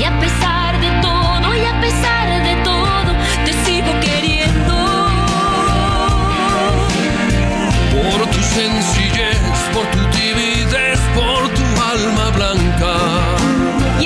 Y a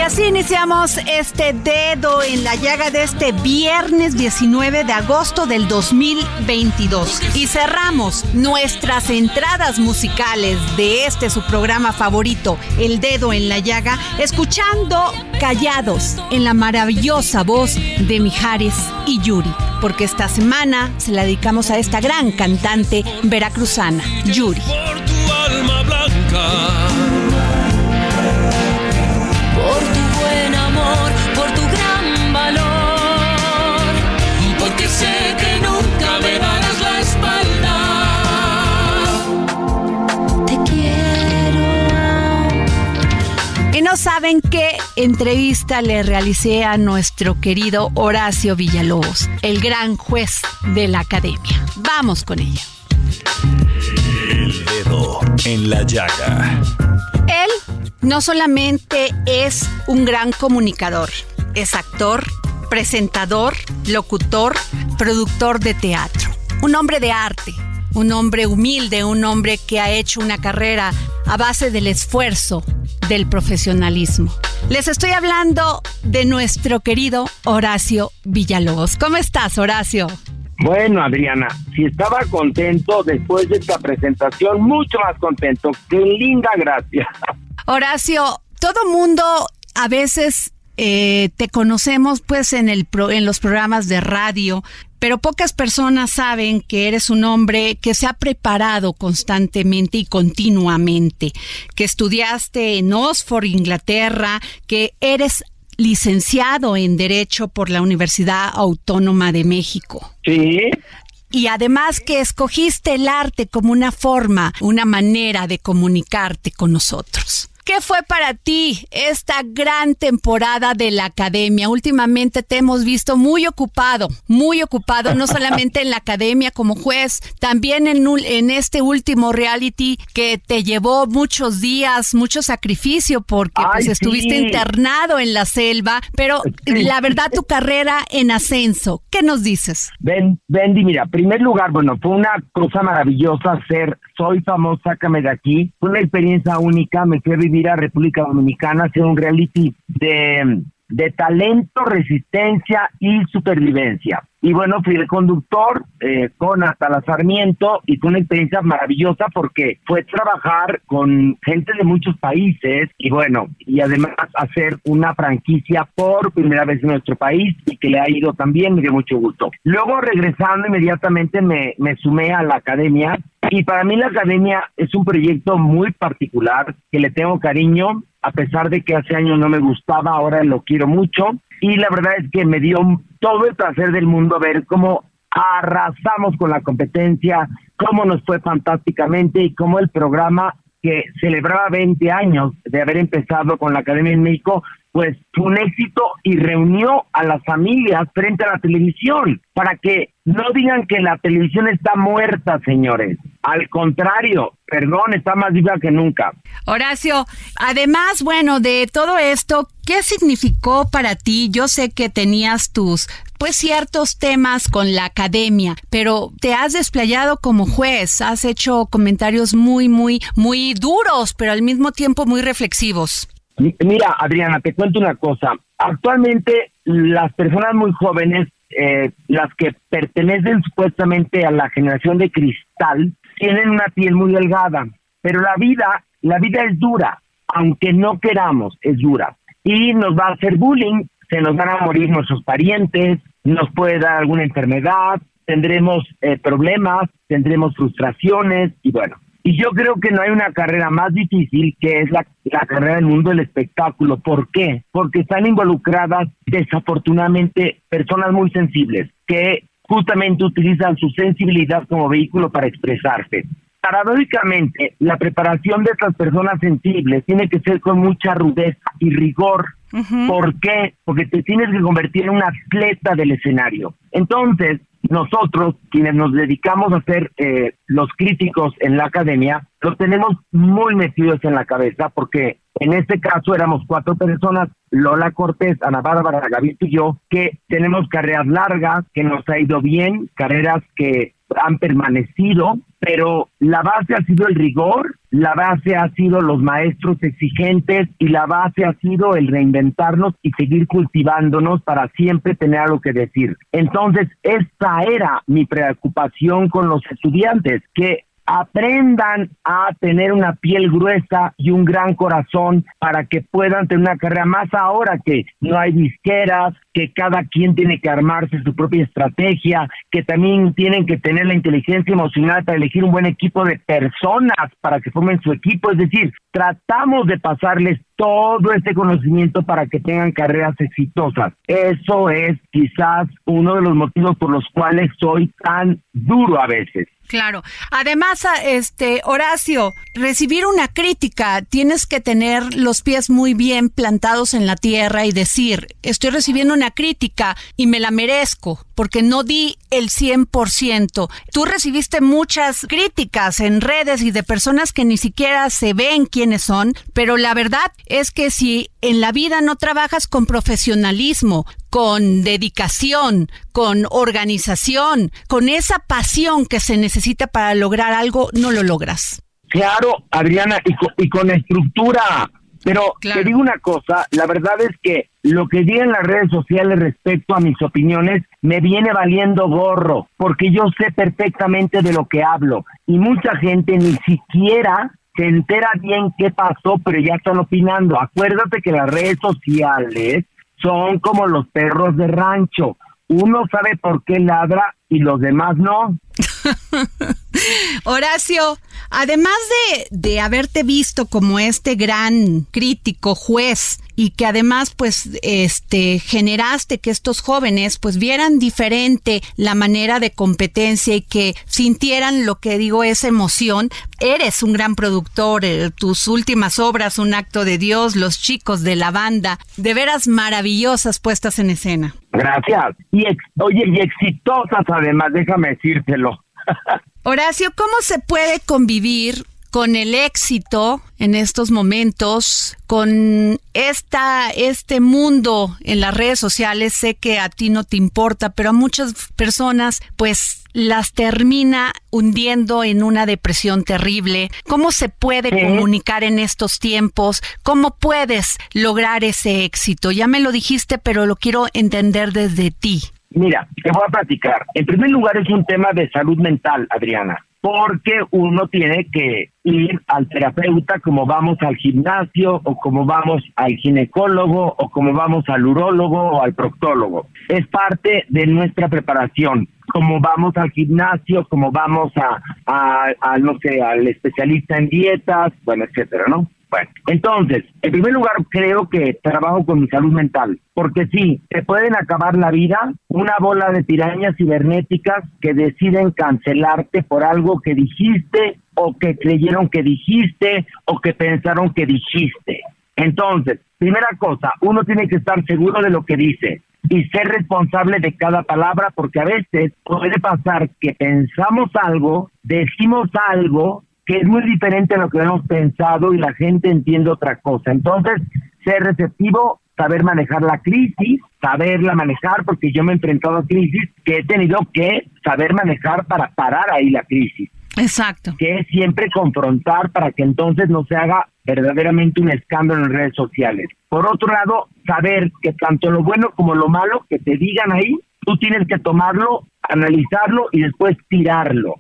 así iniciamos este dedo en la llaga de este viernes 19 de agosto del 2022. Y cerramos nuestras entradas musicales de este su programa favorito, El dedo en la llaga, escuchando Callados en la maravillosa voz de Mijares y Yuri. Porque esta semana se la dedicamos a esta gran cantante veracruzana, Yuri. Por tu alma blanca. Saben qué entrevista le realicé a nuestro querido Horacio Villalobos, el gran juez de la academia. Vamos con ella. El Dedo en la Llaga. Él no solamente es un gran comunicador, es actor, presentador, locutor, productor de teatro, un hombre de arte, un hombre humilde, un hombre que ha hecho una carrera a base del esfuerzo, del profesionalismo. Les estoy hablando de nuestro querido Horacio Villalobos. ¿Cómo estás, Horacio? Bueno, Adriana, si estaba contento después de esta presentación, mucho más contento. Qué linda gracia. Horacio, todo mundo a veces eh, te conocemos pues en, el pro- en los programas de radio, pero pocas personas saben que eres un hombre que se ha preparado constantemente y continuamente, que estudiaste en Oxford, Inglaterra, que eres licenciado en Derecho por la Universidad Autónoma de México. Sí, Y además que escogiste el arte como una forma, una manera de comunicarte con nosotros. ¿Qué fue para ti esta gran temporada de la academia? Últimamente te hemos visto muy ocupado, muy ocupado, no solamente en la academia como juez, también en, un- en este último reality que te llevó muchos días, mucho sacrificio, porque Ay, pues estuviste internado en la selva, pero la verdad tu carrera en ascenso. ¿Qué nos dices? Ben, Bendy, mira, primer lugar, bueno, fue una cosa maravillosa ser Soy Famoso, Sácame de Aquí. Fue una experiencia única, me fui a vivir a República Dominicana, hacer un reality de, de talento, resistencia y supervivencia. Y bueno, fui el conductor eh, con hasta la Sarmiento y fue una experiencia maravillosa porque fue trabajar con gente de muchos países y bueno, y además hacer una franquicia por primera vez en nuestro país y que le ha ido también, me dio mucho gusto. Luego regresando inmediatamente me, me sumé a la academia y para mí la academia es un proyecto muy particular que le tengo cariño, a pesar de que hace años no me gustaba, ahora lo quiero mucho. Y la verdad es que me dio todo el placer del mundo ver cómo arrasamos con la competencia, cómo nos fue fantásticamente y cómo el programa que celebraba 20 años de haber empezado con la Academia en México, pues fue un éxito y reunió a las familias frente a la televisión para que no digan que la televisión está muerta, señores. Al contrario, perdón, está más viva que nunca. Horacio, además, bueno, de todo esto, ¿qué significó para ti? Yo sé que tenías tus pues ciertos temas con la academia, pero te has desplayado como juez, has hecho comentarios muy, muy, muy duros, pero al mismo tiempo muy reflexivos. Mira, Adriana, te cuento una cosa. Actualmente las personas muy jóvenes, eh, las que pertenecen supuestamente a la generación de cristal, tienen una piel muy delgada, pero la vida, la vida es dura, aunque no queramos, es dura. Y nos va a hacer bullying, se nos van a morir nuestros parientes, nos puede dar alguna enfermedad, tendremos eh, problemas, tendremos frustraciones y bueno, y yo creo que no hay una carrera más difícil que es la, carrera del mundo del espectáculo. ¿Por qué? Porque están involucradas desafortunadamente personas muy sensibles que justamente utilizan su sensibilidad como vehículo para expresarse. Paradójicamente, la preparación de estas personas sensibles tiene que ser con mucha rudeza y rigor. ¿Por qué? Porque te tienes que convertir en un atleta del escenario. Entonces, nosotros, quienes nos dedicamos a ser eh, los críticos en la academia, los tenemos muy metidos en la cabeza porque en este caso éramos cuatro personas, Lola Cortés, Ana Bárbara Gavito y yo, que tenemos carreras largas, que nos ha ido bien, carreras que han permanecido, pero la base ha sido el rigor, la base ha sido los maestros exigentes y la base ha sido el reinventarnos y seguir cultivándonos para siempre tener algo que decir. Entonces, esta era mi preocupación con los estudiantes, que aprendan a tener una piel gruesa y un gran corazón para que puedan tener una carrera más ahora que no hay disqueras, que cada quien tiene que armarse su propia estrategia, que también tienen que tener la inteligencia emocional para elegir un buen equipo de personas para que formen su equipo, es decir, tratamos de pasarles todo este conocimiento para que tengan carreras exitosas. Eso es quizás uno de los motivos por los cuales soy tan duro a veces. Claro. Además, este Horacio, recibir una crítica, tienes que tener los pies muy bien plantados en la tierra y decir, estoy recibiendo una crítica y me la merezco porque no di el 100%. Tú recibiste muchas críticas en redes y de personas que ni siquiera se ven quiénes son, pero la verdad es que si en la vida no trabajas con profesionalismo, con dedicación, con organización, con esa pasión que se necesita para lograr algo, no lo logras. Claro, Adriana, y con, estructura. Pero te digo una cosa, la verdad es que lo que digan las redes sociales respecto a mis opiniones me viene valiendo gorro, porque yo sé perfectamente de lo que hablo y mucha gente ni siquiera se entera bien qué pasó, pero ya están opinando. Acuérdate que las redes sociales son como los perros de rancho. Uno sabe por qué ladra y los demás no. Horacio, además de, de, haberte visto como este gran crítico juez y que además pues este generaste que estos jóvenes pues vieran diferente la manera de competencia y que sintieran lo que digo es emoción, eres un gran productor, eh, tus últimas obras Un acto de Dios, Los chicos de la banda, de veras maravillosas puestas en escena. Gracias. Y oye, y exitosas además, déjame decírtelo. Horacio, ¿cómo se puede convivir con el éxito en estos momentos, con esta, este mundo en las redes sociales, sé que a ti no te importa, pero a muchas personas pues las termina hundiendo en una depresión terrible. ¿Cómo se puede comunicar en estos tiempos? ¿Cómo puedes lograr ese éxito? Ya me lo dijiste, pero lo quiero entender desde ti. Mira, te voy a platicar. En primer lugar es un tema de salud mental, Adriana porque uno tiene que ir al terapeuta como vamos al gimnasio o como vamos al ginecólogo o como vamos al urólogo o al proctólogo. Es parte de nuestra preparación, como vamos al gimnasio, como vamos a, a, no sé, al especialista en dietas, bueno, etcétera, ¿no? Entonces, en primer lugar, creo que trabajo con mi salud mental, porque sí, te pueden acabar la vida una bola de pirañas cibernéticas que deciden cancelarte por algo que dijiste o que creyeron que dijiste o que pensaron que dijiste. Entonces, primera cosa, uno tiene que estar seguro de lo que dice y ser responsable de cada palabra porque a veces puede pasar que pensamos algo, decimos algo que es muy diferente a lo que hemos pensado y la gente entiende otra cosa. Entonces, ser receptivo, saber manejar la crisis, saberla manejar, porque yo me he enfrentado a crisis que he tenido que saber manejar para parar ahí la crisis. Exacto. Que es siempre confrontar para que entonces no se haga verdaderamente un escándalo en redes sociales. Por otro lado, saber que tanto lo bueno como lo malo que te digan ahí, tú tienes que tomarlo, analizarlo y después tirarlo.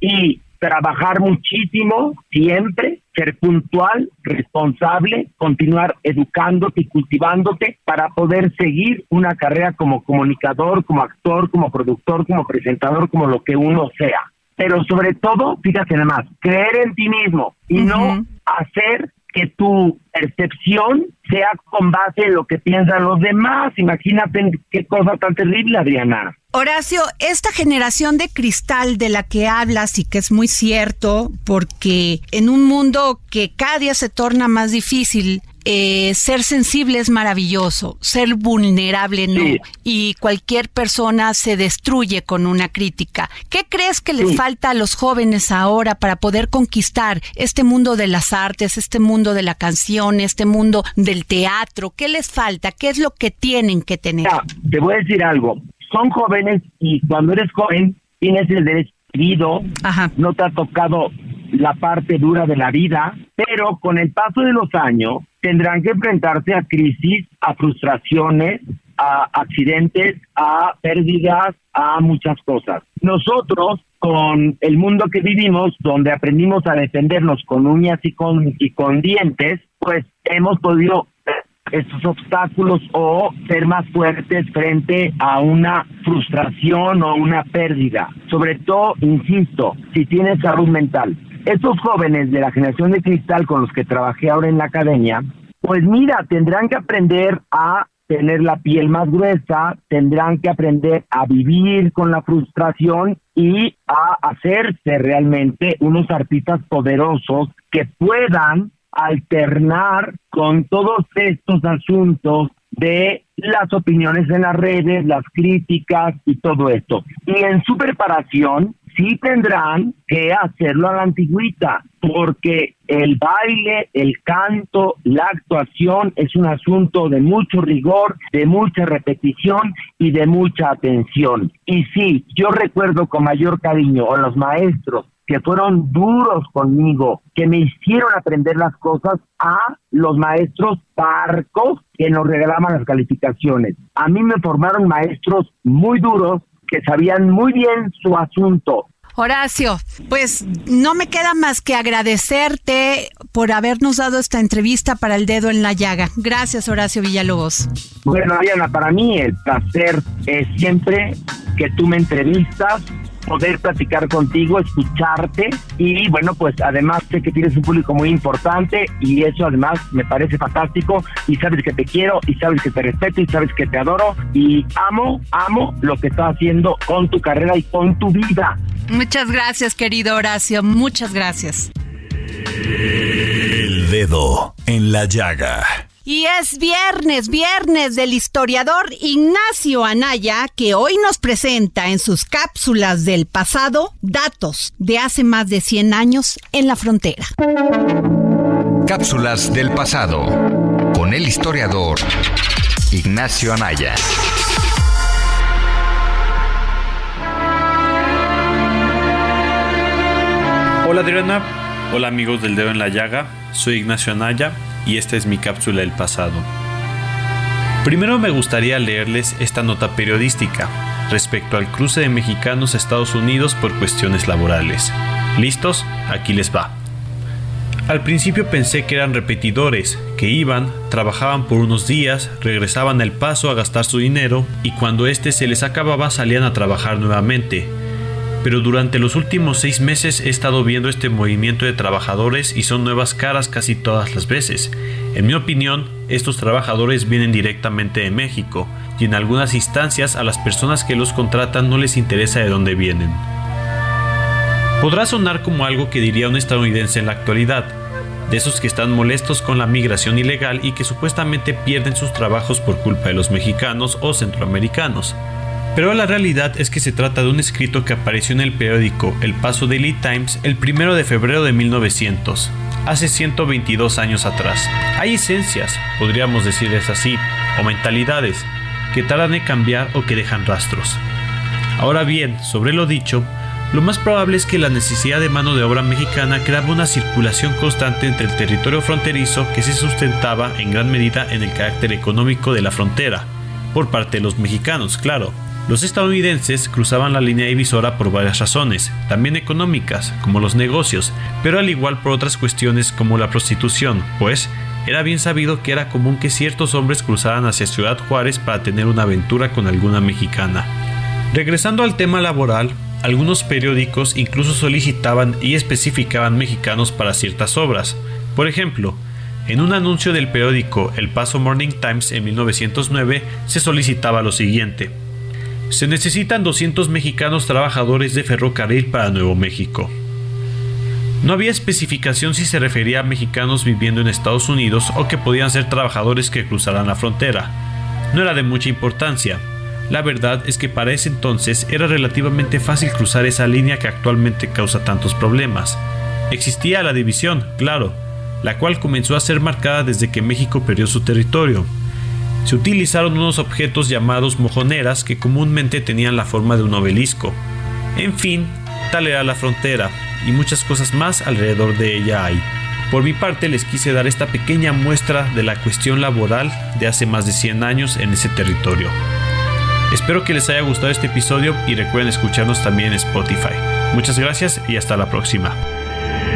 Y trabajar muchísimo siempre, ser puntual, responsable, continuar educándote y cultivándote para poder seguir una carrera como comunicador, como actor, como productor, como presentador, como lo que uno sea. Pero sobre todo, fíjate nada más, creer en ti mismo y no hacer que tu percepción sea con base en lo que piensan los demás. Imagínate qué cosa tan terrible, Adriana. Horacio, esta generación de cristal de la que hablas y que es muy cierto, porque en un mundo que cada día se torna más difícil, eh, ser sensible es maravilloso, ser vulnerable no, y cualquier persona se destruye con una crítica. ¿Qué crees que les falta a los jóvenes ahora para poder conquistar este mundo de las artes, este mundo de la canción, este mundo del teatro? ¿Qué les falta? ¿Qué es lo que tienen que tener? te voy a decir algo, son jóvenes y cuando eres joven tienes el derecho no te ha tocado la parte dura de la vida, pero con el paso de los años tendrán que enfrentarse a crisis, a frustraciones, a accidentes, a pérdidas, a muchas cosas. Nosotros, con el mundo que vivimos, donde aprendimos a defendernos con uñas y con, y con dientes, pues hemos podido estos obstáculos o ser más fuertes frente a una frustración o una pérdida. Sobre todo, insisto, si tienes salud mental. Estos jóvenes de la generación de cristal con los que trabajé ahora en la academia, pues mira, tendrán que aprender a tener la piel más gruesa, tendrán que aprender a vivir con la frustración y a hacerse realmente unos artistas poderosos que puedan alternar con todos estos asuntos de las opiniones en las redes, las críticas y todo esto. Y en su preparación sí tendrán que hacerlo a la antigüita, porque el baile, el canto, la actuación es un asunto de mucho rigor, de mucha repetición y de mucha atención. Y sí, yo recuerdo con mayor cariño a los maestros que fueron duros conmigo, que me hicieron aprender las cosas a los maestros parcos que nos regalaban las calificaciones. A mí me formaron maestros muy duros que sabían muy bien su asunto. Horacio, pues no me queda más que agradecerte por habernos dado esta entrevista para el dedo en la llaga. Gracias, Horacio Villalobos. Bueno, Diana, para mí el placer es siempre que tú me entrevistas poder platicar contigo, escucharte y bueno, pues además sé que tienes un público muy importante y eso además me parece fantástico y sabes que te quiero y sabes que te respeto y sabes que te adoro y amo, amo lo que estás haciendo con tu carrera y con tu vida. Muchas gracias, querido Horacio, muchas gracias. El dedo en la llaga. Y es viernes, viernes del historiador Ignacio Anaya, que hoy nos presenta en sus cápsulas del pasado datos de hace más de 100 años en la frontera. Cápsulas del pasado con el historiador Ignacio Anaya. Hola Adriana, hola amigos del dedo en la llaga, soy Ignacio Anaya y esta es mi cápsula del pasado. Primero me gustaría leerles esta nota periodística respecto al cruce de mexicanos a Estados Unidos por cuestiones laborales. ¿Listos? Aquí les va. Al principio pensé que eran repetidores, que iban, trabajaban por unos días, regresaban al paso a gastar su dinero y cuando éste se les acababa salían a trabajar nuevamente. Pero durante los últimos seis meses he estado viendo este movimiento de trabajadores y son nuevas caras casi todas las veces. En mi opinión, estos trabajadores vienen directamente de México y en algunas instancias a las personas que los contratan no les interesa de dónde vienen. Podrá sonar como algo que diría un estadounidense en la actualidad, de esos que están molestos con la migración ilegal y que supuestamente pierden sus trabajos por culpa de los mexicanos o centroamericanos. Pero la realidad es que se trata de un escrito que apareció en el periódico El Paso Daily Times el 1 de febrero de 1900, hace 122 años atrás. Hay esencias, podríamos decirles así, o mentalidades, que tardan en cambiar o que dejan rastros. Ahora bien, sobre lo dicho, lo más probable es que la necesidad de mano de obra mexicana creaba una circulación constante entre el territorio fronterizo que se sustentaba en gran medida en el carácter económico de la frontera, por parte de los mexicanos, claro. Los estadounidenses cruzaban la línea divisora por varias razones, también económicas, como los negocios, pero al igual por otras cuestiones como la prostitución, pues era bien sabido que era común que ciertos hombres cruzaran hacia Ciudad Juárez para tener una aventura con alguna mexicana. Regresando al tema laboral, algunos periódicos incluso solicitaban y especificaban mexicanos para ciertas obras. Por ejemplo, en un anuncio del periódico El Paso Morning Times en 1909 se solicitaba lo siguiente. Se necesitan 200 mexicanos trabajadores de ferrocarril para Nuevo México. No había especificación si se refería a mexicanos viviendo en Estados Unidos o que podían ser trabajadores que cruzaran la frontera. No era de mucha importancia, la verdad es que para ese entonces era relativamente fácil cruzar esa línea que actualmente causa tantos problemas. Existía la división, claro, la cual comenzó a ser marcada desde que México perdió su territorio. Se utilizaron unos objetos llamados mojoneras que comúnmente tenían la forma de un obelisco. En fin, tal era la frontera, y muchas cosas más alrededor de ella hay. Por mi parte les quise dar esta pequeña muestra de la cuestión laboral de hace más de 100 años en ese territorio. Espero que les haya gustado este episodio y recuerden escucharnos también en Spotify. Muchas gracias y hasta la próxima.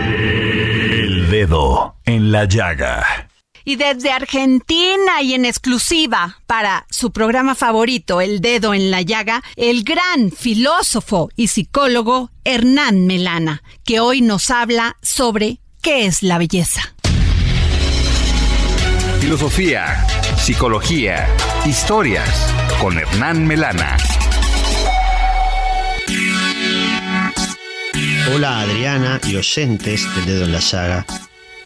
El dedo en la llaga. Y desde Argentina y en exclusiva para su programa favorito, El Dedo en la Llaga, el gran filósofo y psicólogo Hernán Melana, que hoy nos habla sobre qué es la belleza. Filosofía, psicología, historias con Hernán Melana. Hola Adriana y oyentes del dedo en la llaga.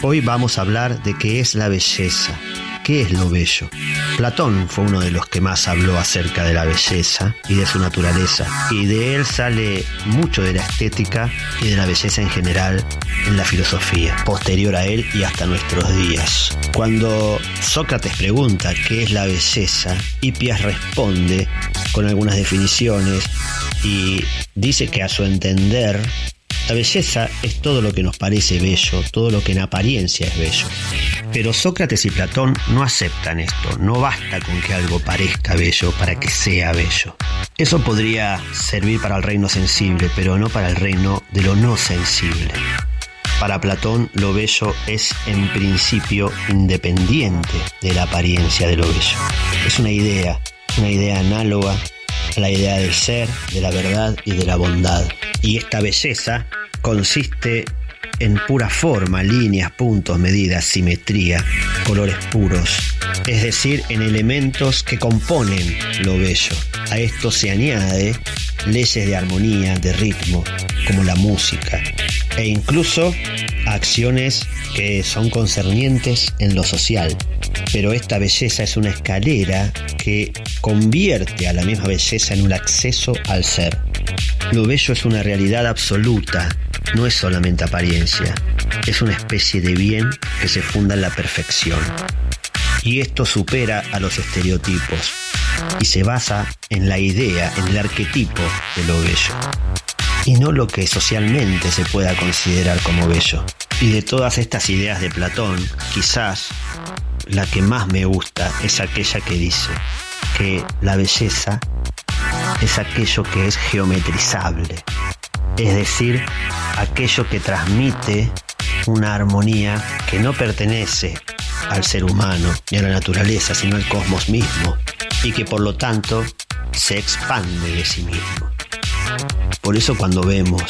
Hoy vamos a hablar de qué es la belleza ¿Qué es lo bello? Platón fue uno de los que más habló acerca de la belleza y de su naturaleza, y de él sale mucho de la estética y de la belleza en general en la filosofía, posterior a él y hasta nuestros días. Cuando Sócrates pregunta qué es la belleza, Hipias responde con algunas definiciones y dice que a su entender la belleza es todo lo que nos parece bello, todo lo que en apariencia es bello. Pero Sócrates y Platón no aceptan esto, no basta con que algo parezca bello para que sea bello. Eso podría servir para el reino sensible, pero no para el reino de lo no sensible. Para Platón lo bello es en principio independiente de la apariencia de lo bello. Es una idea, una idea análoga la idea del ser, de la verdad y de la bondad. Y esta belleza consiste en pura forma, líneas, puntos, medidas, simetría, colores puros, es decir, en elementos que componen lo bello. A esto se añade leyes de armonía, de ritmo, como la música, e incluso acciones que son concernientes en lo social. Pero esta belleza es una escalera que convierte a la misma belleza en un acceso al ser. Lo bello es una realidad absoluta, no es solamente apariencia, es una especie de bien que se funda en la perfección. Y esto supera a los estereotipos y se basa en la idea, en el arquetipo de lo bello, y no lo que socialmente se pueda considerar como bello. Y de todas estas ideas de Platón, quizás la que más me gusta es aquella que dice que la belleza es aquello que es geometrizable, es decir, aquello que transmite una armonía que no pertenece al ser humano ni a la naturaleza, sino al cosmos mismo, y que por lo tanto se expande de sí mismo. Por eso cuando vemos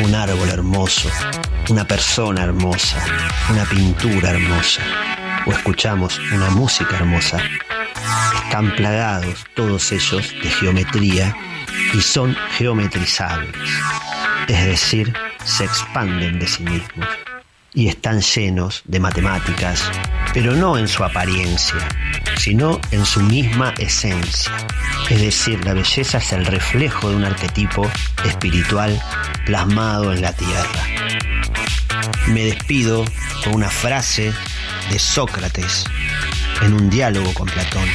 un árbol hermoso, una persona hermosa, una pintura hermosa, o escuchamos una música hermosa, están plagados todos ellos de geometría y son geometrizables, es decir, se expanden de sí mismos y están llenos de matemáticas, pero no en su apariencia, sino en su misma esencia. Es decir, la belleza es el reflejo de un arquetipo espiritual plasmado en la tierra. Me despido con una frase de Sócrates en un diálogo con Platón,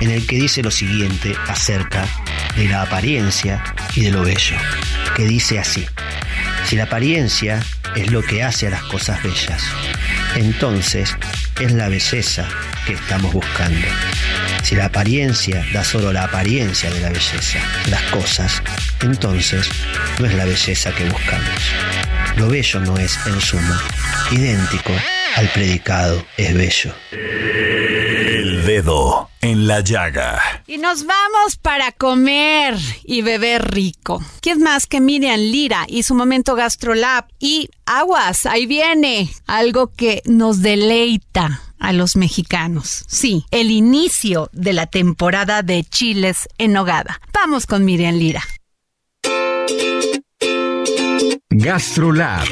en el que dice lo siguiente acerca de la apariencia y de lo bello, que dice así, si la apariencia es lo que hace a las cosas bellas, entonces es la belleza que estamos buscando. Si la apariencia da solo la apariencia de la belleza, las cosas, entonces no es la belleza que buscamos. Lo bello no es, en suma, idéntico al predicado es bello. Dedo en la llaga. Y nos vamos para comer y beber rico. ¿Quién más que Miriam Lira y su momento GastroLab? Y aguas, ahí viene algo que nos deleita a los mexicanos. Sí, el inicio de la temporada de chiles en nogada. Vamos con Miriam Lira. GastroLab.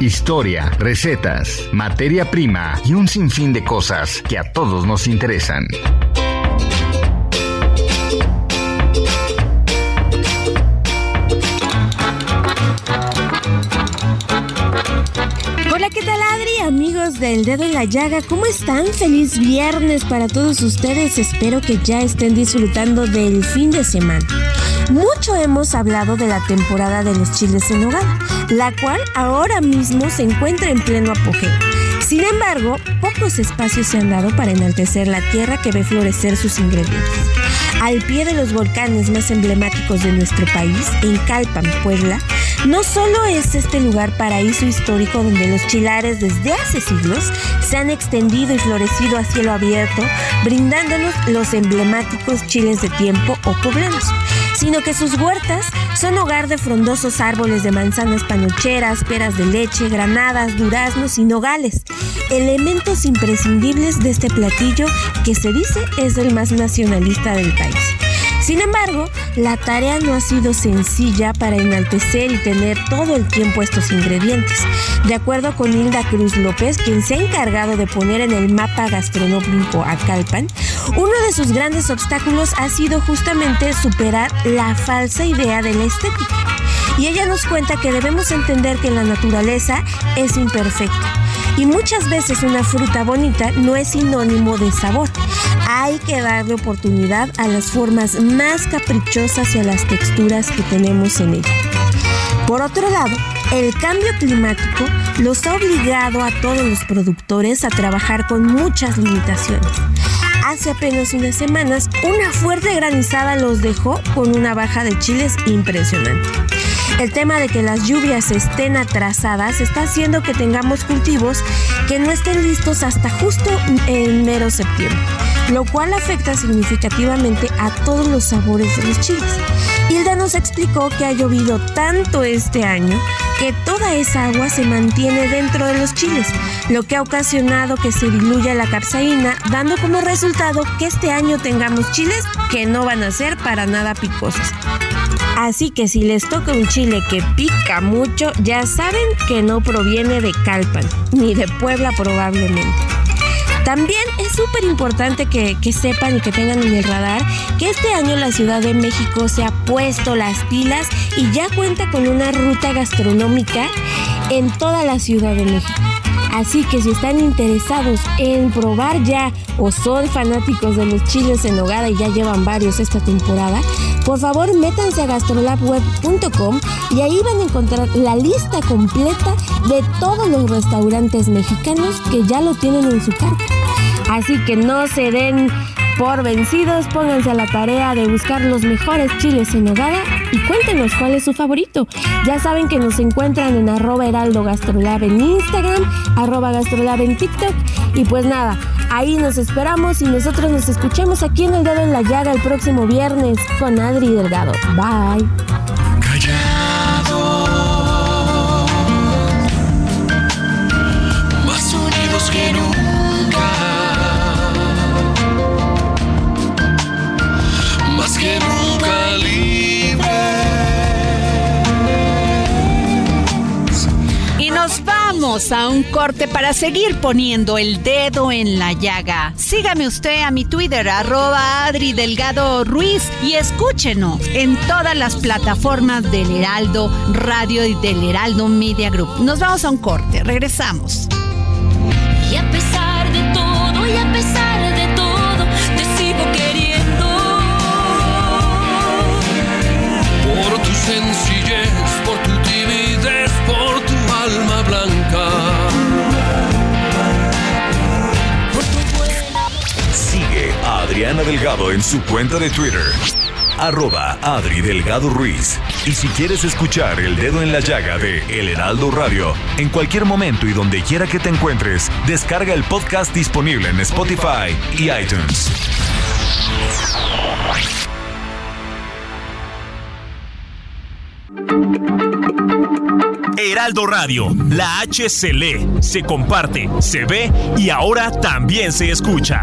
Historia, recetas, materia prima y un sinfín de cosas que a todos nos interesan. Amigos del dedo en la llaga, ¿cómo están? Feliz viernes para todos ustedes. Espero que ya estén disfrutando del fin de semana. Mucho hemos hablado de la temporada de los chiles en nogada, la cual ahora mismo se encuentra en pleno apogeo. Sin embargo, pocos espacios se han dado para enaltecer la tierra que ve florecer sus ingredientes. Al pie de los volcanes más emblemáticos de nuestro país, en Calpan, Puebla, no solo es este lugar paraíso histórico donde los chilares desde hace siglos se han extendido y florecido a cielo abierto, brindándonos los emblemáticos chiles de tiempo o poblanos, sino que sus huertas son hogar de frondosos árboles de manzanas panocheras, peras de leche, granadas, duraznos y nogales, elementos imprescindibles de este platillo que se dice es el más nacionalista del país. Sin embargo, la tarea no ha sido sencilla para enaltecer y tener todo el tiempo estos ingredientes. De acuerdo con Hilda Cruz López, quien se ha encargado de poner en el mapa gastronómico a Calpan, uno de sus grandes obstáculos ha sido justamente superar la falsa idea de la estética. Y ella nos cuenta que debemos entender que la naturaleza es imperfecta. Y muchas veces una fruta bonita no es sinónimo de sabor. Hay que darle oportunidad a las formas más caprichosas y a las texturas que tenemos en ella. Por otro lado, el cambio climático los ha obligado a todos los productores a trabajar con muchas limitaciones. Hace apenas unas semanas, una fuerte granizada los dejó con una baja de chiles impresionante. El tema de que las lluvias estén atrasadas está haciendo que tengamos cultivos que no estén listos hasta justo en mero septiembre, lo cual afecta significativamente a todos los sabores de los chiles. Hilda nos explicó que ha llovido tanto este año que toda esa agua se mantiene dentro de los chiles, lo que ha ocasionado que se diluya la capsaína, dando como resultado que este año tengamos chiles que no van a ser para nada picosos. Así que si les toca un chile que pica mucho, ya saben que no proviene de Calpan, ni de Puebla probablemente. También es súper importante que, que, sepan y que tengan en el radar que este año la Ciudad de México se ha puesto las pilas y ya cuenta con una ruta gastronómica en toda la Ciudad de México. Así que si están interesados en probar ya o son fanáticos de los chiles en nogada y ya llevan varios esta temporada, por favor métanse a gastrolabweb.com y ahí van a encontrar la lista completa de todos los restaurantes mexicanos que ya lo tienen en su carta. Así que no se den por vencidos, pónganse a la tarea de buscar los mejores chiles en nogada y cuéntenos cuál es su favorito. Ya saben que nos encuentran en arroba heraldo gastrolab en Instagram, arroba gastrolab en TikTok y pues nada, ahí nos esperamos y nosotros nos escuchamos aquí en El Dedo en la Llaga el próximo viernes con Adri Delgado. Bye. A un corte para seguir poniendo el dedo en la llaga. Sígame usted a mi Twitter, arroba Adri Delgado Ruiz, y escúchenos en todas las plataformas del Heraldo Radio y del Heraldo Media Group. Nos vamos a un corte, regresamos. Adriana Delgado en su cuenta de Twitter. Arroba Adri Delgado Ruiz. Y si quieres escuchar El Dedo en la Llaga de El Heraldo Radio, en cualquier momento y donde quiera que te encuentres, descarga el podcast disponible en Spotify y iTunes. Heraldo Radio, la H se lee, se comparte, se ve y ahora también se escucha.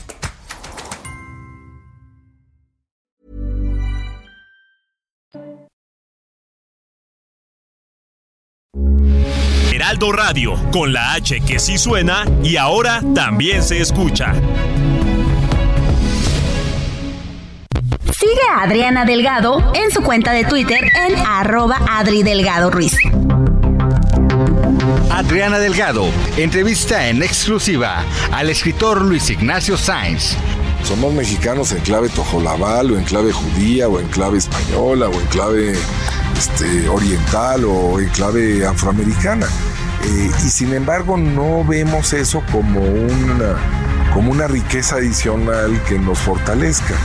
Heraldo Radio, con la H que sí suena y ahora también se escucha. Sigue a Adriana Delgado en su cuenta de Twitter en arroba Adri Delgado Ruiz. Adriana Delgado entrevista en exclusiva al escritor Luis Ignacio Sáenz. Somos mexicanos en clave tojolabal o en clave judía o en clave española o en clave este, oriental o en clave afroamericana. Eh, y sin embargo no vemos eso como una, como una riqueza adicional que nos fortalezca.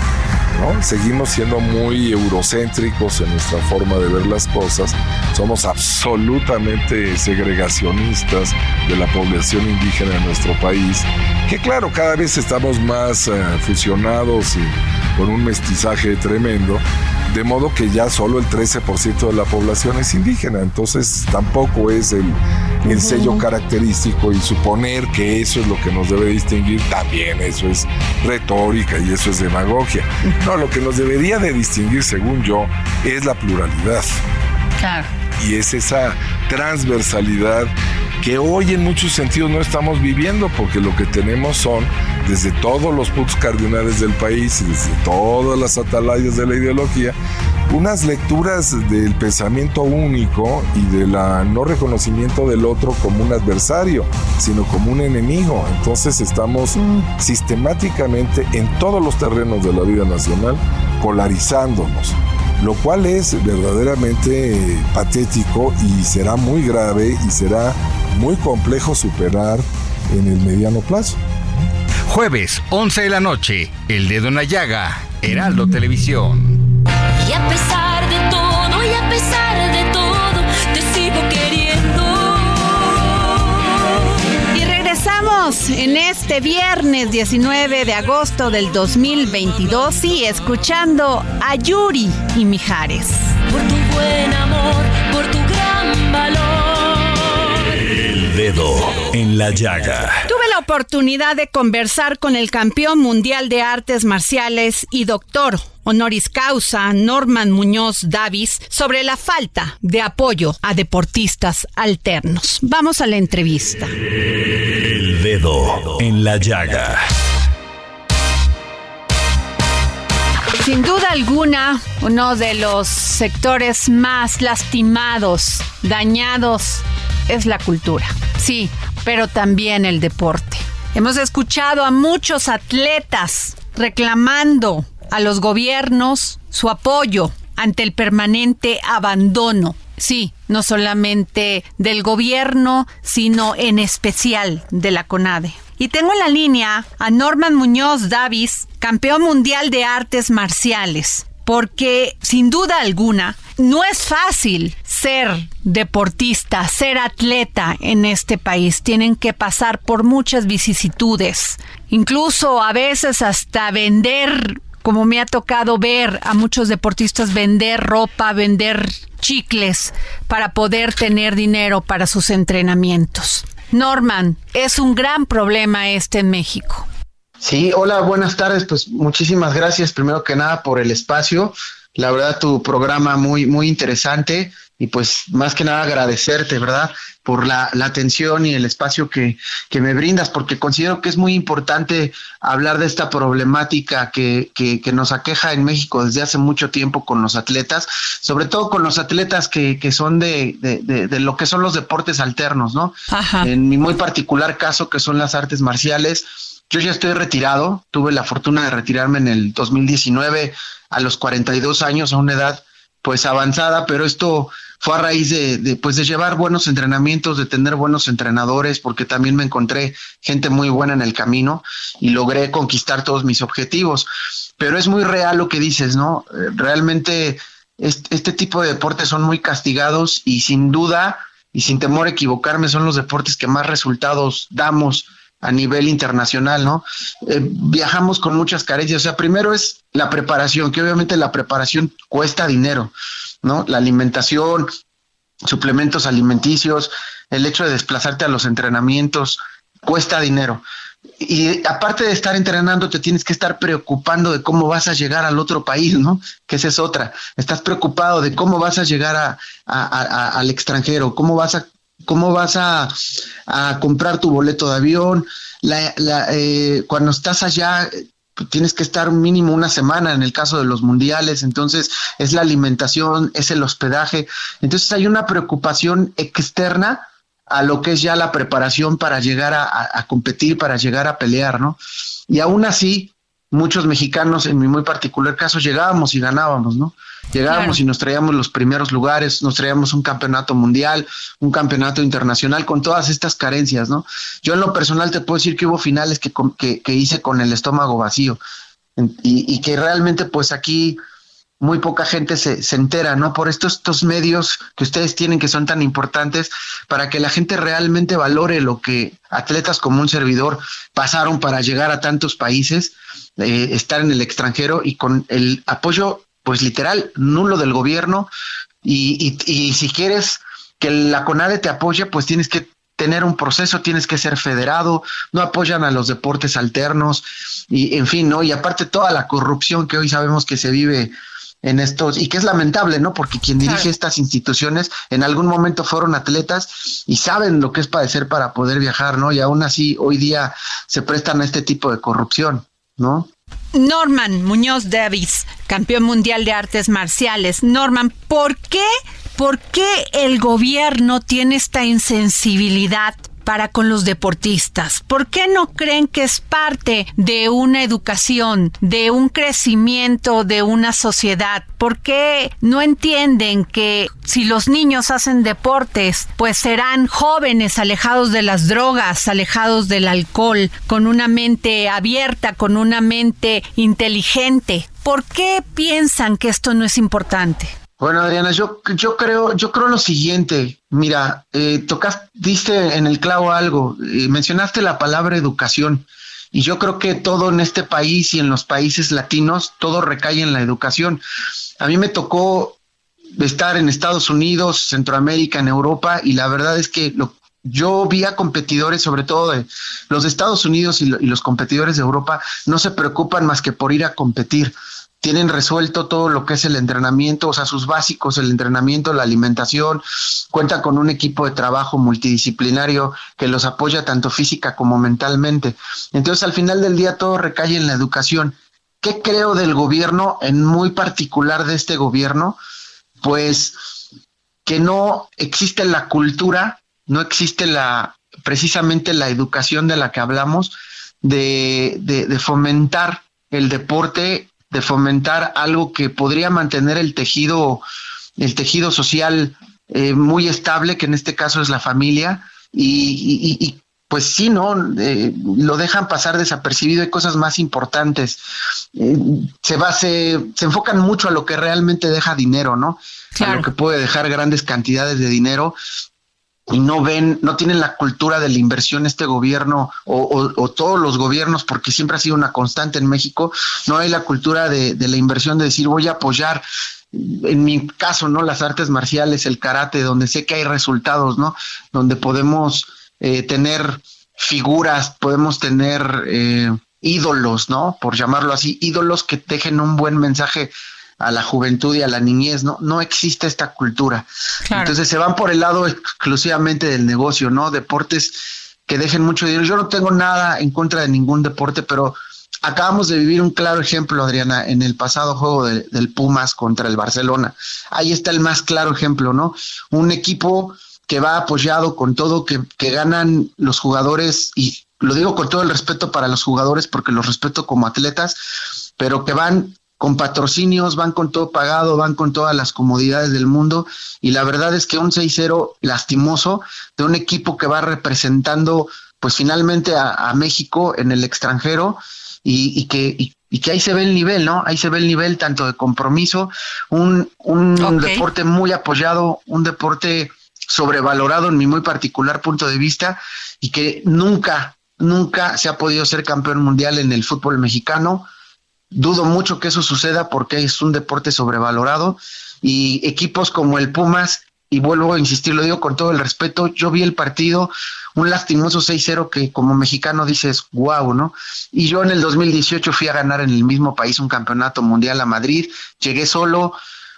¿no? Seguimos siendo muy eurocéntricos en nuestra forma de ver las cosas. Somos absolutamente segregacionistas de la población indígena de nuestro país. Que claro, cada vez estamos más eh, fusionados y con un mestizaje tremendo. De modo que ya solo el 13% de la población es indígena. Entonces tampoco es el, el sello característico y suponer que eso es lo que nos debe distinguir, también eso es retórica y eso es demagogia. No, lo que nos debería de distinguir, según yo, es la pluralidad. Claro. Y es esa transversalidad que hoy en muchos sentidos no estamos viviendo porque lo que tenemos son desde todos los puntos cardinales del país y desde todas las atalayas de la ideología unas lecturas del pensamiento único y del no reconocimiento del otro como un adversario, sino como un enemigo. Entonces estamos sistemáticamente en todos los terrenos de la vida nacional polarizándonos, lo cual es verdaderamente eh, patético y será muy grave y será muy complejo superar en el mediano plazo. Jueves, 11 de la noche, El Dedo en la Llaga, Heraldo Televisión. Y a pesar de todo, y a pesar de todo, te sigo queriendo. Y regresamos en este viernes 19 de agosto del 2022 y escuchando a Yuri y Mijares. Por tu buen amor, dedo en la llaga. Tuve la oportunidad de conversar con el campeón mundial de artes marciales y doctor honoris causa Norman Muñoz Davis sobre la falta de apoyo a deportistas alternos. Vamos a la entrevista. El dedo dedo en la llaga. Sin duda alguna, uno de los sectores más lastimados, dañados, es la cultura. Sí, pero también el deporte. Hemos escuchado a muchos atletas reclamando a los gobiernos su apoyo ante el permanente abandono. Sí, no solamente del gobierno, sino en especial de la CONADE. Y tengo en la línea a Norman Muñoz Davis, campeón mundial de artes marciales, porque sin duda alguna no es fácil ser deportista, ser atleta en este país. Tienen que pasar por muchas vicisitudes, incluso a veces hasta vender, como me ha tocado ver a muchos deportistas vender ropa, vender chicles para poder tener dinero para sus entrenamientos. Norman, es un gran problema este en México. Sí, hola, buenas tardes. Pues muchísimas gracias primero que nada por el espacio. La verdad, tu programa muy, muy interesante y pues más que nada agradecerte, ¿verdad? Por la, atención y el espacio que, que, me brindas, porque considero que es muy importante hablar de esta problemática que, que, que, nos aqueja en México desde hace mucho tiempo con los atletas, sobre todo con los atletas que, que son de, de, de, lo que son los deportes alternos, ¿no? En mi muy particular caso, que son las artes marciales, yo ya estoy retirado, tuve la fortuna de retirarme en el 2019 a los 42 años, a una edad pues avanzada, pero esto fue a raíz de, pues de llevar buenos entrenamientos, de tener buenos entrenadores, porque también me encontré gente muy buena en el camino y logré conquistar todos mis objetivos. Pero es muy real lo que dices, ¿no? Eh, realmente este, este tipo de deportes son muy castigados y sin duda y sin temor a equivocarme son los deportes que más resultados damos a nivel internacional, ¿no? Eh, viajamos con muchas carencias. O sea, primero es la preparación, que obviamente la preparación cuesta dinero, ¿no? La alimentación, suplementos alimenticios, el hecho de desplazarte a los entrenamientos, cuesta dinero. Y aparte de estar entrenando, te tienes que estar preocupando de cómo vas a llegar al otro país, ¿no? Que esa es otra. Estás preocupado de cómo vas a llegar al extranjero, cómo vas a cómo vas a, comprar tu boleto de avión. Eh, cuando estás allá, tienes que estar mínimo una semana en el caso de los mundiales, entonces es la alimentación, es el hospedaje. Entonces hay una preocupación externa a lo que es ya la preparación para llegar a, competir, para llegar a pelear, ¿no? Y aún así, muchos mexicanos, en mi muy particular caso, llegábamos y ganábamos, ¿no? Llegábamos y nos traíamos los primeros lugares, nos traíamos un campeonato mundial, un campeonato internacional con todas estas carencias, ¿no? Yo en lo personal te puedo decir que hubo finales que, que, hice con el estómago vacío y, y, que realmente pues aquí muy poca gente se, se entera, ¿no? Por estos, estos medios que ustedes tienen que son tan importantes para que la gente realmente valore lo que atletas como un servidor pasaron para llegar a tantos países, eh, estar en el extranjero y con el apoyo pues literal, nulo del gobierno. Y, y, si quieres que la CONADE te apoye, pues tienes que tener un proceso, tienes que ser federado, no apoyan a los deportes alternos y en fin, ¿no? Y aparte toda la corrupción que hoy sabemos que se vive en estos y que es lamentable, ¿no? Porque quien dirige estas instituciones en algún momento fueron atletas y saben lo que es padecer para poder viajar, ¿no? Y aún así hoy día se prestan a este tipo de corrupción, ¿no? Norman Muñoz Davis, campeón mundial de artes marciales. Norman, ¿por qué, por qué el gobierno tiene esta insensibilidad para con los deportistas? ¿Por qué no creen que es parte de una educación, de un crecimiento de una sociedad? ¿Por qué no entienden que si los niños hacen deportes, pues serán jóvenes alejados de las drogas, alejados del alcohol, con una mente abierta, con una mente inteligente? ¿Por qué piensan que esto no es importante? Bueno, Adriana, yo, yo creo, yo creo lo siguiente. Mira, eh, tocaste, diste en el clavo algo, eh, mencionaste la palabra educación. Y yo creo que todo en este país y en los países latinos, todo recae en la educación. A mí me tocó estar en Estados Unidos, Centroamérica, en Europa, y la verdad es que lo, yo vi a competidores, sobre todo de los Estados Unidos y, y, los competidores de Europa, no se preocupan más que por ir a competir tienen resuelto todo lo que es el entrenamiento, o sea, sus básicos, el entrenamiento, la alimentación, cuentan con un equipo de trabajo multidisciplinario que los apoya tanto física como mentalmente. Entonces, al final del día todo recae en la educación. ¿Qué creo del gobierno, en muy particular de este gobierno? Pues que no existe la cultura, no existe la precisamente la educación de la que hablamos, de, de fomentar el deporte de fomentar algo que podría mantener el tejido, el tejido social eh, muy estable, que en este caso es la familia, y, pues sí, ¿no? Eh, lo dejan pasar desapercibido, hay cosas más importantes. Eh, se, va, se, se, enfocan mucho a lo que realmente deja dinero, ¿no? A lo que puede dejar grandes cantidades de dinero y no ven, no tienen la cultura de la inversión este gobierno o, todos los gobiernos, porque siempre ha sido una constante en México, no hay la cultura de, de, la inversión de decir voy a apoyar, en mi caso, ¿no? Las artes marciales, el karate, donde sé que hay resultados, ¿no? Donde podemos eh, tener figuras, podemos tener eh, ídolos, ¿no? Por llamarlo así, ídolos que dejen un buen mensaje a la juventud y a la niñez, ¿no? No existe esta cultura. Entonces se van por el lado exclusivamente del negocio, ¿no? Deportes que dejen mucho dinero. Yo no tengo nada en contra de ningún deporte, pero acabamos de vivir un claro ejemplo, Adriana, en el pasado juego del Pumas contra el Barcelona. Ahí está el más claro ejemplo, ¿no? Un equipo que va apoyado con todo, que, que ganan los jugadores, y lo digo con todo el respeto para los jugadores porque los respeto como atletas, pero que van con patrocinios, van con todo pagado, van con todas las comodidades del mundo. Y la verdad es que un 6-0 lastimoso de un equipo que va representando pues finalmente a, México en el extranjero y, que, y, que ahí se ve el nivel, ¿no? Ahí se ve el nivel tanto de compromiso, un, un deporte muy apoyado, un deporte sobrevalorado en mi muy particular punto de vista y que nunca, nunca se ha podido ser campeón mundial en el fútbol mexicano Dudo mucho que eso suceda porque es un deporte sobrevalorado y equipos como el Pumas, y vuelvo a insistir, lo digo con todo el respeto, yo vi el partido, un lastimoso 6-0 que como mexicano dices, wow, ¿no? Y yo en el 2018 fui a ganar en el mismo país un campeonato mundial a Madrid, llegué solo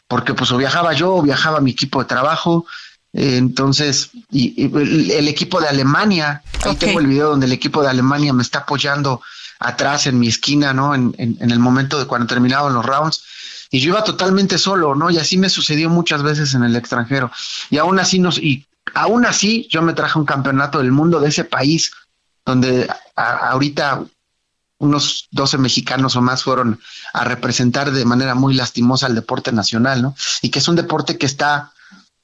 porque pues o viajaba yo o viajaba mi equipo de trabajo, entonces, y, el, equipo de Alemania, ahí tengo el video donde el equipo de Alemania me está apoyando atrás en mi esquina, ¿no? En, en, el momento de cuando terminaban los rounds. Y yo iba totalmente solo, ¿no? Y así me sucedió muchas veces en el extranjero. Y aún así nos, y aún así yo me traje un campeonato del mundo de ese país, donde ahorita unos 12 mexicanos o más fueron a representar de manera muy lastimosa al deporte nacional, ¿no? Y que es un deporte que está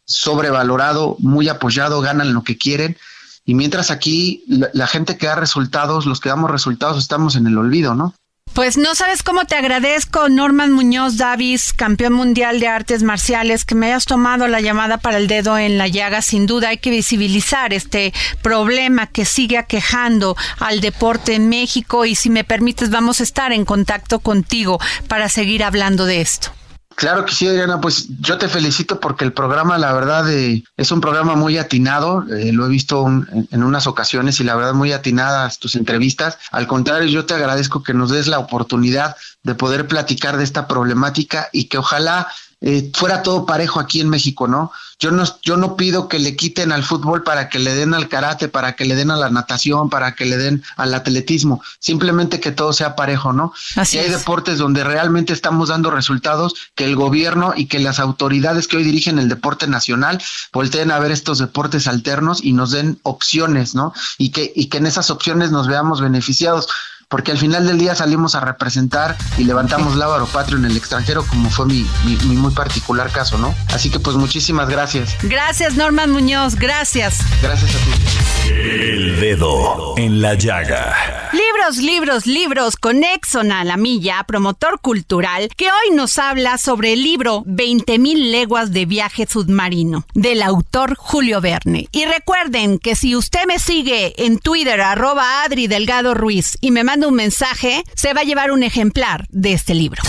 sobrevalorado, muy apoyado, ganan lo que quieren, y mientras aquí la, gente que da resultados, los que damos resultados, estamos en el olvido, ¿no? Pues no sabes cómo te agradezco, Norman Muñoz Davis, campeón mundial de artes marciales, que me hayas tomado la llamada para el dedo en la llaga. Sin duda hay que visibilizar este problema que sigue aquejando al deporte en México y si me permites vamos a estar en contacto contigo para seguir hablando de esto. Claro que sí, Adriana, pues yo te felicito porque el programa, la verdad, eh, es un programa muy atinado, eh, lo he visto en, unas ocasiones y la verdad muy atinadas tus entrevistas. Al contrario, yo te agradezco que nos des la oportunidad de poder platicar de esta problemática y que ojalá eh, fuera todo parejo aquí en México, ¿no? Yo no, yo no pido que le quiten al fútbol para que le den al karate, para que le den a la natación, para que le den al atletismo, simplemente que todo sea parejo, ¿no? Así hay deportes donde realmente estamos dando resultados, que el gobierno y que las autoridades que hoy dirigen el deporte nacional volteen a ver estos deportes alternos y nos den opciones, ¿no? Y que, y que en esas opciones nos veamos beneficiados porque al final del día salimos a representar y levantamos lábaro patrio en el extranjero, como fue mi, mi, muy particular caso, ¿no? Así que pues muchísimas gracias. Gracias, Norman Muñoz, gracias. Gracias a ti. El dedo en la llaga. Libros, libros, libros con Exxon a la milla, promotor cultural, que hoy nos habla sobre el libro 20.000 leguas de viaje submarino, del autor Julio Verne. Y recuerden que si usted me sigue en Twitter, arroba Adri Delgado Ruiz, y me manda un mensaje, se va a llevar un ejemplar de este libro.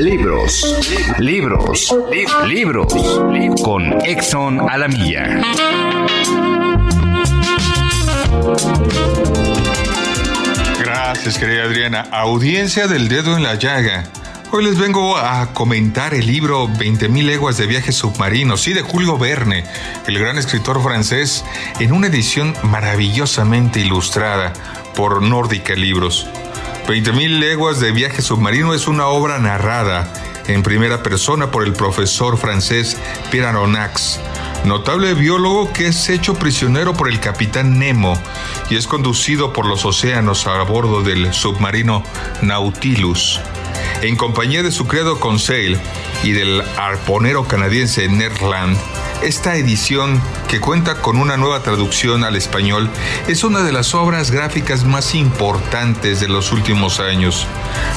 Libros, libros, libros, con Exxon a la milla. Gracias, querida Adriana. Audiencia del dedo en la llaga. Hoy les vengo a comentar el libro 20.000 leguas de viaje submarino, sí, de Julio Verne, el gran escritor francés, en una edición maravillosamente ilustrada por Nórdica Libros. 20.000 leguas de viaje submarino es una obra narrada en primera persona por el profesor francés Pierre Aronnax, notable biólogo que es hecho prisionero por el capitán Nemo y es conducido por los océanos a bordo del submarino Nautilus en compañía de su criado Conseil y del arponero canadiense Ned Land, esta edición, que cuenta con una nueva traducción al español, es una de las obras gráficas más importantes de los últimos años.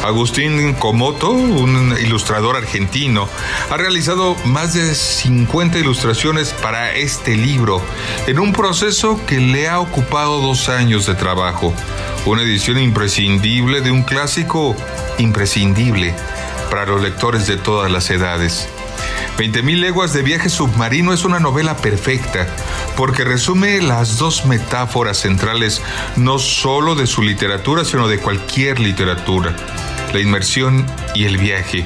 Agustín Comoto, un ilustrador argentino, ha realizado más de 50 ilustraciones para este libro, en un proceso que le ha ocupado dos años de trabajo. Una edición imprescindible de un clásico imprescindible para los lectores de todas las edades. 20.000 leguas de viaje submarino es una novela perfecta porque resume las dos metáforas centrales no solo de su literatura, sino de cualquier literatura, la inmersión y el viaje.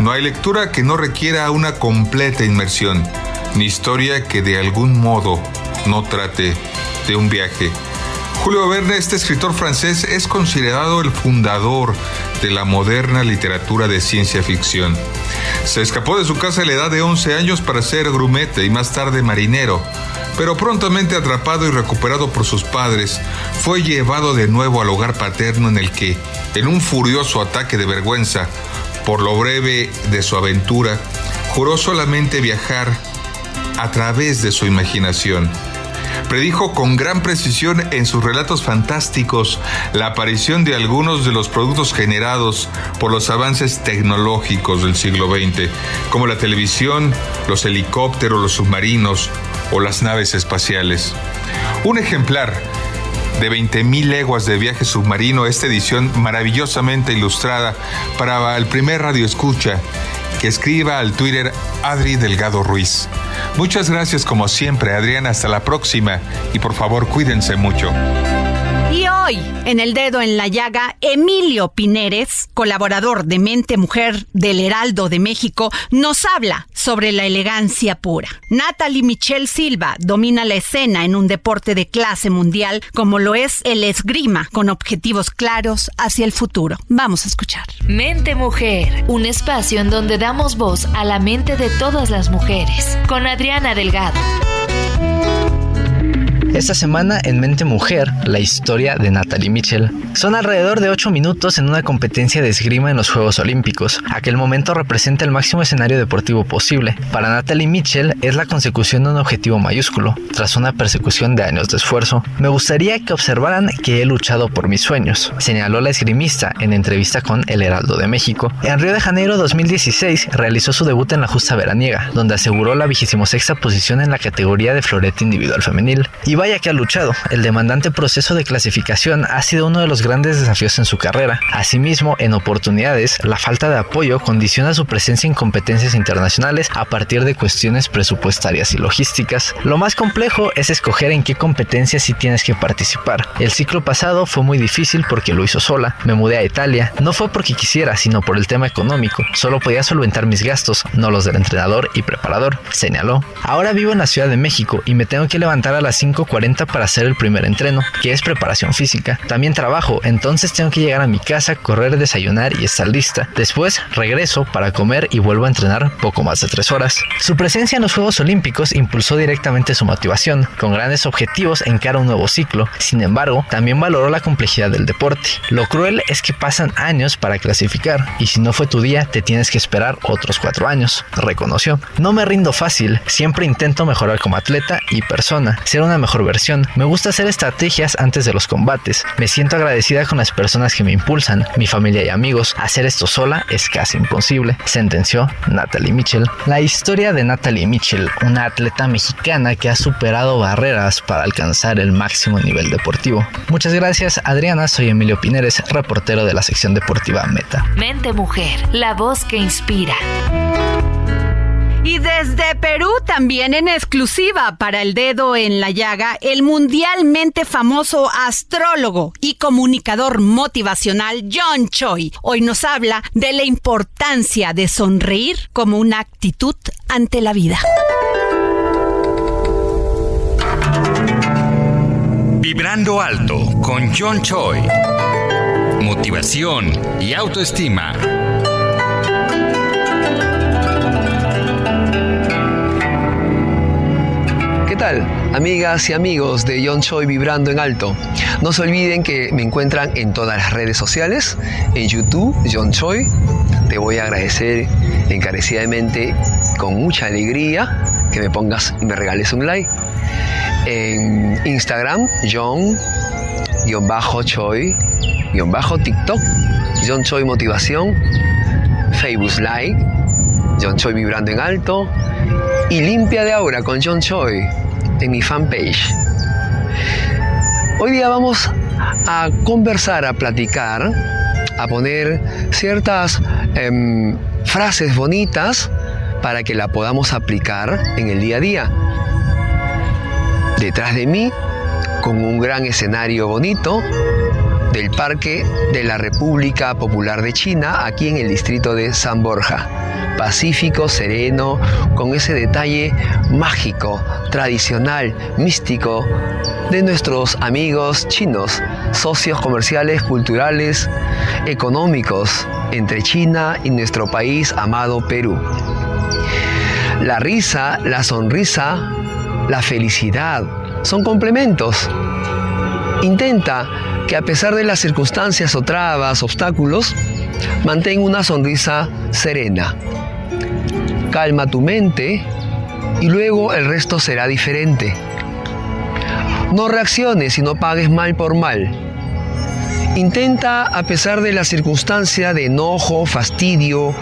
No hay lectura que no requiera una completa inmersión, ni historia que de algún modo no trate de un viaje. Julio Verne, este escritor francés, es considerado el fundador de la moderna literatura de ciencia ficción. Se escapó de su casa a la edad de 11 años para ser grumete y más tarde marinero, pero prontamente atrapado y recuperado por sus padres, fue llevado de nuevo al hogar paterno en el que, en un furioso ataque de vergüenza por lo breve de su aventura, juró solamente viajar a través de su imaginación predijo con gran precisión en sus relatos fantásticos la aparición de algunos de los productos generados por los avances tecnológicos del siglo XX, como la televisión, los helicópteros, los submarinos o las naves espaciales. Un ejemplar de 20.000 leguas de viaje submarino, esta edición maravillosamente ilustrada para el primer radio escucha que escriba al Twitter Adri Delgado Ruiz. Muchas gracias como siempre, Adriana. Hasta la próxima y por favor cuídense mucho. Hoy, en el dedo en la llaga, Emilio Pineres, colaborador de Mente Mujer del Heraldo de México, nos habla sobre la elegancia pura. Natalie Michelle Silva domina la escena en un deporte de clase mundial como lo es el esgrima, con objetivos claros hacia el futuro. Vamos a escuchar. Mente Mujer, un espacio en donde damos voz a la mente de todas las mujeres, con Adriana Delgado. Esta semana en Mente Mujer, la historia de Natalie Mitchell. Son alrededor de 8 minutos en una competencia de esgrima en los Juegos Olímpicos. Aquel momento representa el máximo escenario deportivo posible. Para Natalie Mitchell es la consecución de un objetivo mayúsculo, tras una persecución de años de esfuerzo. Me gustaría que observaran que he luchado por mis sueños, señaló la esgrimista en entrevista con El Heraldo de México. En Río de Janeiro 2016 realizó su debut en la justa veraniega, donde aseguró la sexta posición en la categoría de florete individual femenil. Y vaya que ha luchado. El demandante proceso de clasificación ha sido uno de los grandes desafíos en su carrera. Asimismo, en oportunidades, la falta de apoyo condiciona su presencia en competencias internacionales a partir de cuestiones presupuestarias y logísticas. Lo más complejo es escoger en qué competencias sí tienes que participar. El ciclo pasado fue muy difícil porque lo hizo sola. Me mudé a Italia. No fue porque quisiera, sino por el tema económico. Solo podía solventar mis gastos, no los del entrenador y preparador, señaló. Ahora vivo en la Ciudad de México y me tengo que levantar a las 5 40 para hacer el primer entreno, que es preparación física. También trabajo, entonces tengo que llegar a mi casa, correr, desayunar y estar lista. Después regreso para comer y vuelvo a entrenar poco más de tres horas. Su presencia en los Juegos Olímpicos impulsó directamente su motivación. Con grandes objetivos encara un nuevo ciclo. Sin embargo, también valoró la complejidad del deporte. Lo cruel es que pasan años para clasificar y si no fue tu día te tienes que esperar otros cuatro años, reconoció. No me rindo fácil, siempre intento mejorar como atleta y persona, ser una mejor versión. Me gusta hacer estrategias antes de los combates. Me siento agradecida con las personas que me impulsan, mi familia y amigos. Hacer esto sola es casi imposible, sentenció Natalie Mitchell. La historia de Natalie Mitchell, una atleta mexicana que ha superado barreras para alcanzar el máximo nivel deportivo. Muchas gracias Adriana, soy Emilio Pineres, reportero de la sección deportiva Meta. Mente Mujer, la voz que inspira. Y desde Perú también en exclusiva para el dedo en la llaga, el mundialmente famoso astrólogo y comunicador motivacional John Choi hoy nos habla de la importancia de sonreír como una actitud ante la vida. Vibrando alto con John Choi. Motivación y autoestima. Amigas y amigos de John Choi Vibrando en Alto? No se olviden que me encuentran en todas las redes sociales, en YouTube, John Choi. Te voy a agradecer encarecidamente, con mucha alegría, que me pongas y me regales un like. En Instagram, John-Choi-TikTok, John Choi Motivación, Facebook Like, John Choi Vibrando en Alto y Limpia de Aura con John Choi en mi fanpage. Hoy día vamos a conversar, a platicar, a poner ciertas em, frases bonitas para que la podamos aplicar en el día a día. Detrás de mí, con un gran escenario bonito, del Parque de la República Popular de China, aquí en el distrito de San Borja. Pacífico, sereno, con ese detalle mágico, tradicional, místico de nuestros amigos chinos, socios comerciales, culturales, económicos entre China y nuestro país amado Perú. La risa, la sonrisa, la felicidad son complementos. Intenta que a pesar de las circunstancias o trabas, obstáculos, mantén una sonrisa serena. Calma tu mente y luego el resto será diferente. No reacciones y no pagues mal por mal. Intenta, a pesar de la circunstancia de enojo, fastidio,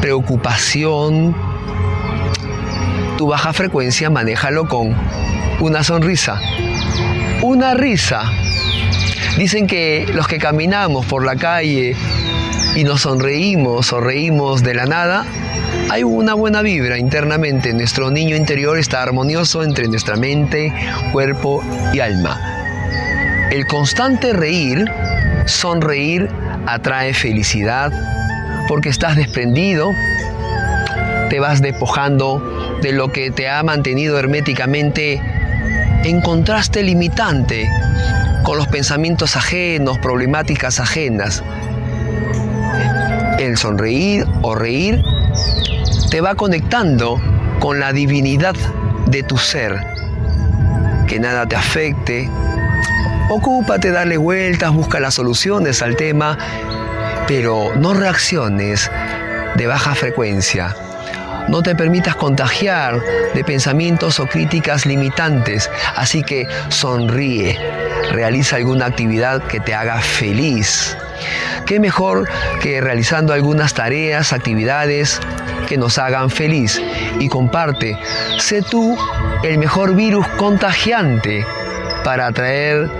preocupación, tu baja frecuencia, manéjalo con una sonrisa. Una risa. Dicen que los que caminamos por la calle y nos sonreímos o reímos de la nada, hay una buena vibra internamente. Nuestro niño interior está armonioso entre nuestra mente, cuerpo y alma. El constante reír, sonreír, atrae felicidad porque estás desprendido, te vas despojando de lo que te ha mantenido herméticamente en contraste limitante con los pensamientos ajenos, problemáticas ajenas. El sonreír o reír te va conectando con la divinidad de tu ser. Que nada te afecte. Ocúpate, darle vueltas, busca las soluciones al tema, pero no reacciones de baja frecuencia. No te permitas contagiar de pensamientos o críticas limitantes, así que sonríe, realiza alguna actividad que te haga feliz. ¿Qué mejor que realizando algunas tareas, actividades que nos hagan feliz? Y comparte, sé tú el mejor virus contagiante para atraer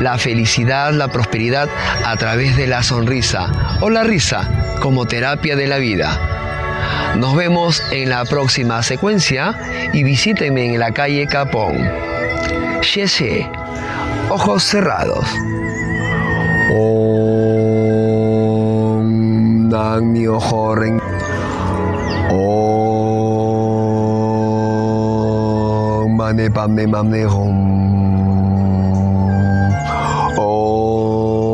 la felicidad, la prosperidad a través de la sonrisa o la risa como terapia de la vida. Nos vemos en la próxima secuencia y visítenme en la calle Capón. Xie Ojos cerrados. Om Nam Myoho Om Mane Padme Mamne Hum. Om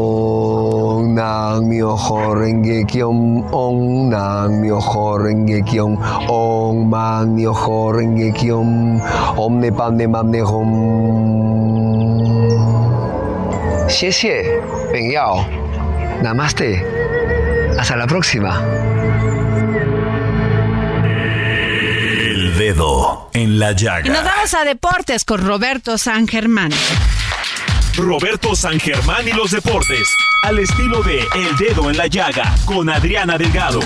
Nam Myoho Renge Kyom. Om Nam Myoho Renge Kyom. Om Man Myoho Renge. Om Ne Padme Mamne Xie Xie, Peng Yao. Namaste. Hasta la próxima. El dedo en la llaga. Nos vamos a deportes con Roberto San Germán. Roberto San Germán y los deportes, al estilo de El Dedo en la Llaga, con Adriana Delgado.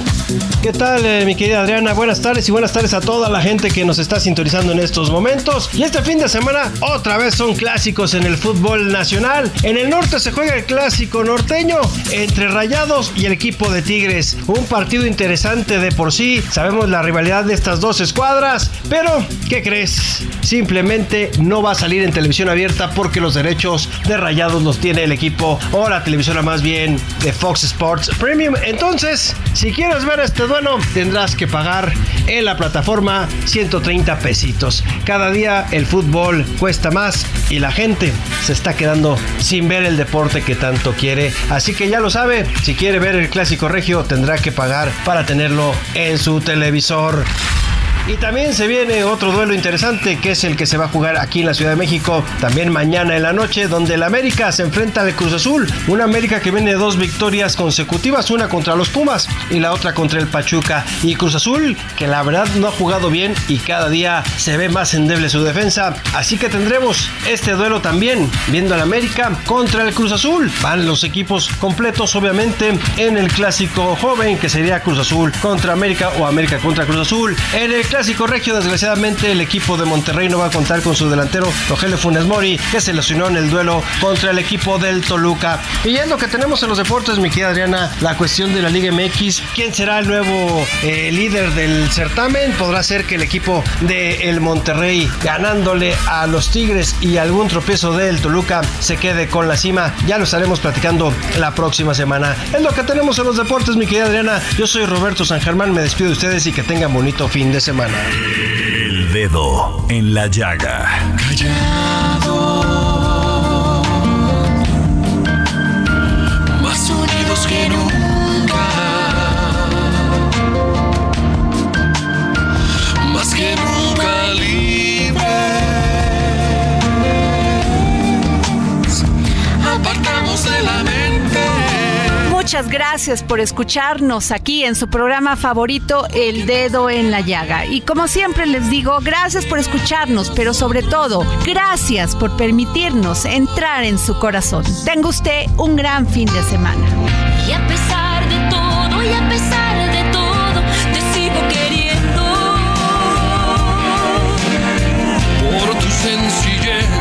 ¿Qué tal, eh, mi querida Adriana? Buenas tardes y buenas tardes a toda la gente que nos está sintonizando en estos momentos. Y este fin de semana, otra vez son clásicos en el fútbol nacional. En el norte se juega el clásico norteño entre Rayados y el equipo de Tigres. Un partido interesante de por sí. Sabemos la rivalidad de estas dos escuadras, pero ¿qué crees? Simplemente no va a salir en televisión abierta porque los derechos de Rayados los tiene el equipo o la televisora más bien de Fox Sports Premium. Entonces, si quieres ver este duelo, tendrás que pagar en la plataforma 130 pesitos. Cada día el fútbol cuesta más y la gente se está quedando sin ver el deporte que tanto quiere. Así que ya lo sabe, si quiere ver el clásico regio tendrá que pagar para tenerlo en su televisor. Y también se viene otro duelo interesante que es el que se va a jugar aquí en la Ciudad de México también mañana en la noche donde el América se enfrenta al Cruz Azul. Una América que viene de dos victorias consecutivas, una contra los Pumas y la otra contra el Pachuca. Y Cruz Azul que la verdad no ha jugado bien y cada día se ve más endeble su defensa. Así que tendremos este duelo también viendo al América contra el Cruz Azul. Van los equipos completos obviamente en el clásico joven que sería Cruz Azul contra América o América contra Cruz Azul. En el clásico regio, desgraciadamente, el equipo de Monterrey no va a contar con su delantero Rogelio Funes Mori, que se lesionó en el duelo contra el equipo del Toluca. Y es lo que tenemos en los deportes, mi querida Adriana, la cuestión de la Liga MX. ¿Quién será el nuevo eh, líder del certamen? Podrá ser que el equipo de el Monterrey, ganándole a los Tigres y algún tropiezo del Toluca, se quede con la cima. Ya lo estaremos platicando la próxima semana. Es lo que tenemos en los deportes, mi querida Adriana. Yo soy Roberto San Germán, me despido de ustedes y que tengan bonito fin de semana. El dedo en la llaga. más Muchas gracias por escucharnos aquí en su programa favorito El Dedo en la Llaga. Y como siempre les digo, gracias por escucharnos, pero sobre todo, gracias por permitirnos entrar en su corazón. Tenga usted un gran fin de semana. Y a pesar de todo, y a pesar de todo, te sigo queriendo. Por tu sencillez,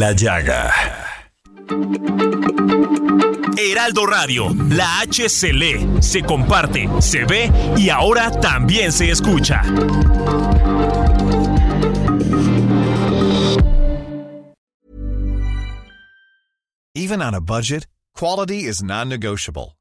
la llaga. Heraldo Radio, la H se lee, se comparte, se ve y ahora también se escucha. Even on a budget, quality is non-negotiable.